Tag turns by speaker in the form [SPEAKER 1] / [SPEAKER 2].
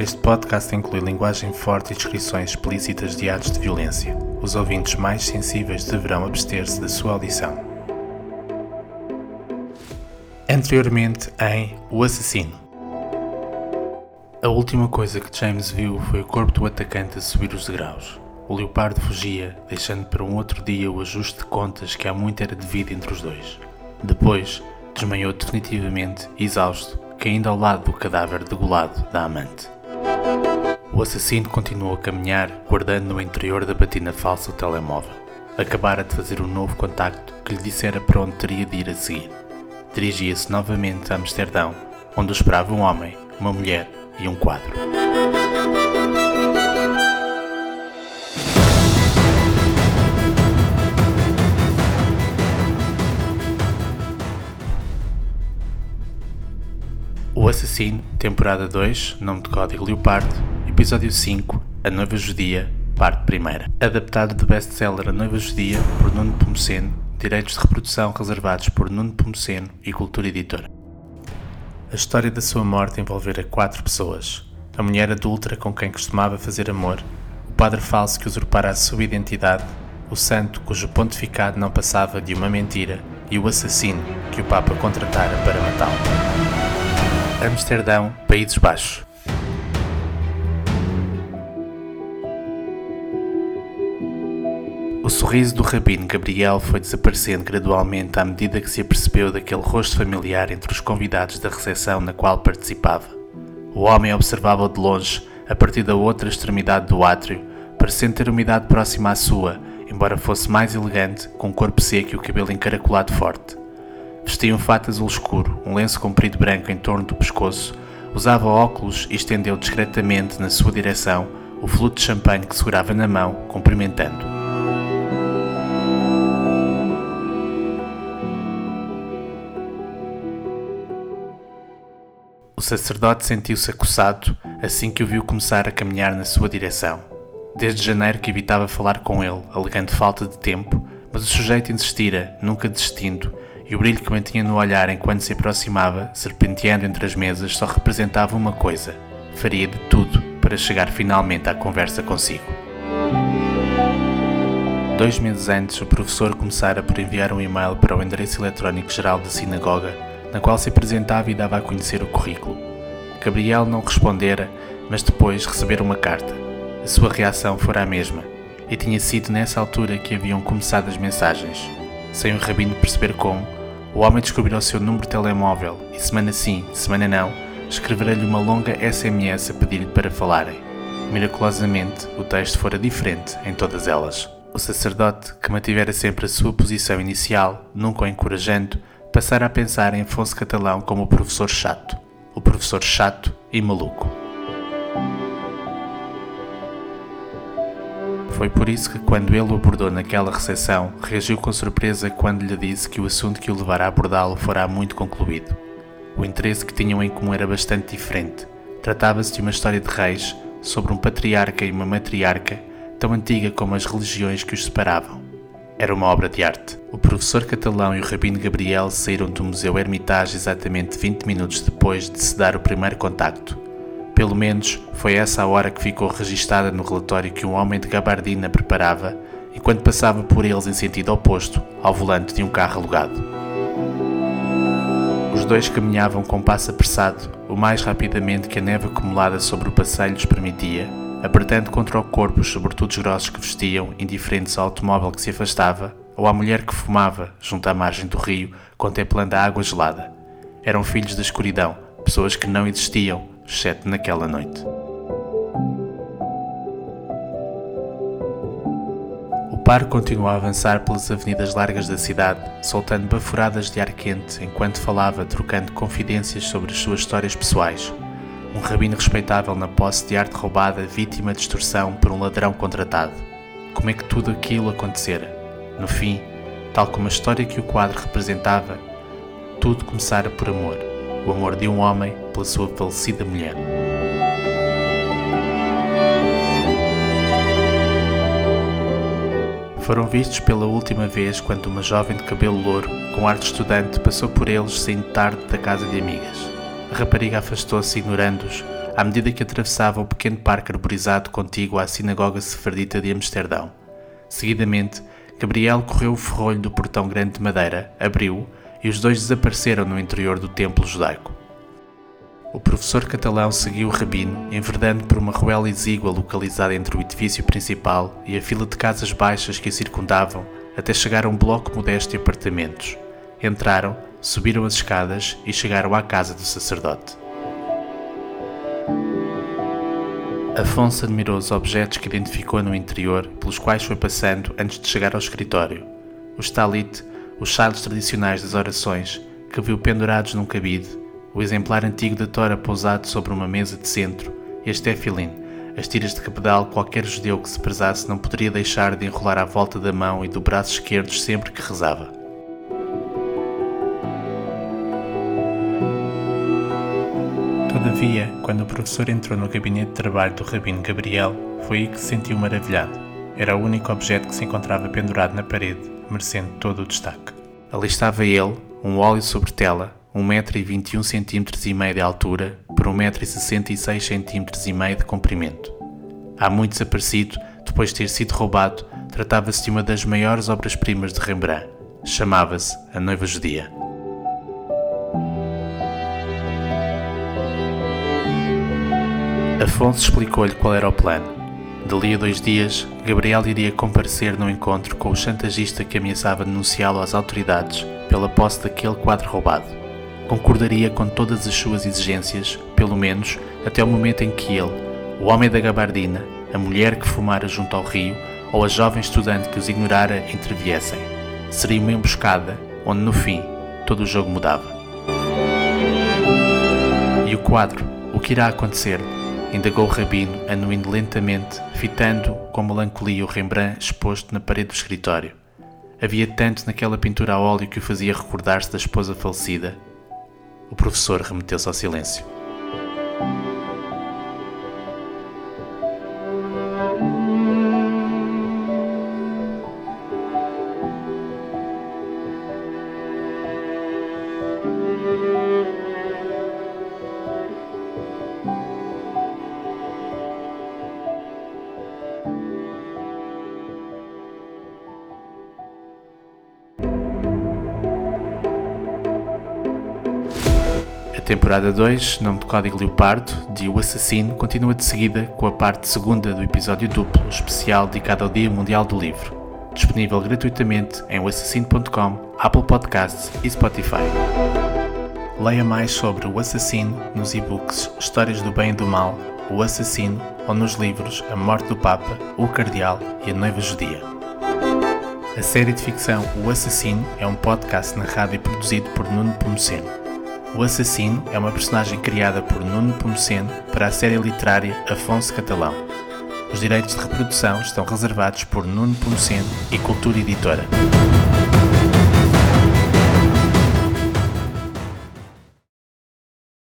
[SPEAKER 1] Este podcast inclui linguagem forte e descrições explícitas de atos de violência. Os ouvintes mais sensíveis deverão abster-se da sua audição. Anteriormente em O Assassino. A última coisa que James viu foi o corpo do atacante a subir os degraus. O leopardo fugia, deixando para um outro dia o ajuste de contas que há muito era devido entre os dois. Depois, desmaiou definitivamente, exausto, caindo ao lado do cadáver degolado da amante. O assassino continuou a caminhar, guardando no interior da batina falsa o telemóvel. Acabara de fazer um novo contacto que lhe dissera para onde teria de ir a seguir. Dirigia-se novamente a Amsterdão, onde o esperava um homem, uma mulher e um quadro. Assassino, temporada 2, nome de código Leopardo, episódio 5, A Noiva Judia, parte 1. Adaptado do best-seller A Noiva Judia, por Nuno Pomoceno, direitos de reprodução reservados por Nuno Pomoceno e Cultura Editora. A história da sua morte envolvera quatro pessoas. A mulher adulta com quem costumava fazer amor, o padre falso que usurpara a sua identidade, o santo cujo pontificado não passava de uma mentira e o assassino que o Papa contratara para matá-lo. Amsterdão, Países Baixos. O sorriso do rabino Gabriel foi desaparecendo gradualmente à medida que se apercebeu daquele rosto familiar entre os convidados da recepção na qual participava. O homem observava-o de longe, a partir da outra extremidade do átrio, parecendo ter uma idade próxima à sua, embora fosse mais elegante, com o corpo seco e o cabelo encaracolado forte. Vestia um fato azul escuro, um lenço comprido branco em torno do pescoço, usava óculos e estendeu discretamente na sua direção o fluto de champanhe que segurava na mão, cumprimentando. O sacerdote sentiu-se acossado assim que o viu começar a caminhar na sua direção. Desde janeiro que evitava falar com ele, alegando falta de tempo, mas o sujeito insistira, nunca desistindo, e o brilho que mantinha no olhar enquanto se aproximava, serpenteando entre as mesas, só representava uma coisa: faria de tudo para chegar finalmente à conversa consigo. Dois meses antes, o professor começara por enviar um e-mail para o endereço eletrónico geral da sinagoga, na qual se apresentava e dava a conhecer o currículo. Gabriel não respondera, mas depois recebera uma carta. A sua reação fora a mesma, e tinha sido nessa altura que haviam começado as mensagens. Sem o rabino perceber como, o homem descobriu o seu número de telemóvel e, semana sim, semana não, escrevera-lhe uma longa SMS a pedir-lhe para falarem. Miraculosamente, o texto fora diferente em todas elas. O sacerdote, que mantivera sempre a sua posição inicial, nunca o encorajando, passara a pensar em Afonso Catalão como o professor chato. O professor chato e maluco. Foi por isso que, quando ele o abordou naquela recepção, reagiu com surpresa quando lhe disse que o assunto que o levara a abordá-lo fora muito concluído. O interesse que tinham em comum era bastante diferente. Tratava-se de uma história de reis, sobre um patriarca e uma matriarca, tão antiga como as religiões que os separavam. Era uma obra de arte. O professor catalão e o rabino Gabriel saíram do Museu Hermitage exatamente 20 minutos depois de se dar o primeiro contacto. Pelo menos foi essa a hora que ficou registada no relatório que um homem de gabardina preparava enquanto passava por eles em sentido oposto ao volante de um carro alugado. Os dois caminhavam com passo apressado, o mais rapidamente que a neve acumulada sobre o passeio lhes permitia, apertando contra o corpo os sobretudos grossos que vestiam, indiferentes ao automóvel que se afastava, ou à mulher que fumava, junto à margem do rio, contemplando a água gelada. Eram filhos da escuridão, pessoas que não existiam, exceto naquela noite. O par continuou a avançar pelas avenidas largas da cidade, soltando baforadas de ar quente enquanto falava, trocando confidências sobre as suas histórias pessoais. Um rabino respeitável na posse de arte roubada, vítima de extorsão por um ladrão contratado. Como é que tudo aquilo acontecera? No fim, tal como a história que o quadro representava, tudo começara por amor o amor de um homem pela sua falecida mulher. Foram vistos pela última vez quando uma jovem de cabelo louro, com ar de estudante, passou por eles saindo tarde da casa de amigas. A rapariga afastou-se ignorando-os, à medida que atravessava o pequeno parque arborizado contíguo à sinagoga sefardita de Amsterdão. Seguidamente, Gabriel correu o ferrolho do portão grande de madeira, abriu-o e os dois desapareceram no interior do templo judaico. O professor catalão seguiu o rabino, enverdando por uma ruela exígua localizada entre o edifício principal e a fila de casas baixas que a circundavam, até chegar a um bloco modesto de apartamentos. Entraram, subiram as escadas e chegaram à casa do sacerdote. Afonso admirou os objetos que identificou no interior, pelos quais foi passando antes de chegar ao escritório. Os talit, os salos tradicionais das orações, que viu pendurados num cabide, o exemplar antigo da tora pousado sobre uma mesa de centro e as tefilin, as tiras de cabedal qualquer judeu que se prezasse não poderia deixar de enrolar à volta da mão e do braço esquerdos sempre que rezava. Todavia, quando o professor entrou no gabinete de trabalho do rabino Gabriel, foi aí que se sentiu maravilhado. Era o único objeto que se encontrava pendurado na parede, merecendo todo o destaque. Ali estava ele, um óleo sobre tela, 1,21 cm e meio de altura por 1,66 cm e meio de comprimento. Há muito desaparecido, depois de ter sido roubado, tratava-se de uma das maiores obras-primas de Rembrandt. Chamava-se A Noiva Judia. Afonso explicou-lhe qual era o plano. Dali a dois dias, Gabriel iria comparecer no encontro com o chantagista que ameaçava denunciá-lo às autoridades pela posse daquele quadro roubado. Concordaria com todas as suas exigências, pelo menos até o momento em que ele, o homem da gabardina, a mulher que fumara junto ao rio ou a jovem estudante que os ignorara interviessem. Seria uma emboscada onde, no fim, todo o jogo mudava. E o quadro? O que irá acontecer? Indagou o rabino, anuindo lentamente, fitando com melancolia o Rembrandt exposto na parede do escritório. Havia tanto naquela pintura a óleo que o fazia recordar-se da esposa falecida. O professor remeteu-se ao silêncio. Temporada 2, nome de código Leopardo, de O Assassino, continua de seguida com a parte segunda do episódio duplo, especial dedicado ao Dia Mundial do Livro. Disponível gratuitamente em oassassino.com, Apple Podcasts e Spotify. Leia mais sobre O Assassino nos e-books Histórias do Bem e do Mal, O Assassino ou nos livros A Morte do Papa, O Cardeal e A Noiva Judia. A série de ficção O Assassino é um podcast narrado e produzido por Nuno Pomoceno. O assassino é uma personagem criada por Nuno Pomoceno para a série literária Afonso Catalão. Os direitos de reprodução estão reservados por Nuno Pomoceno e Cultura Editora.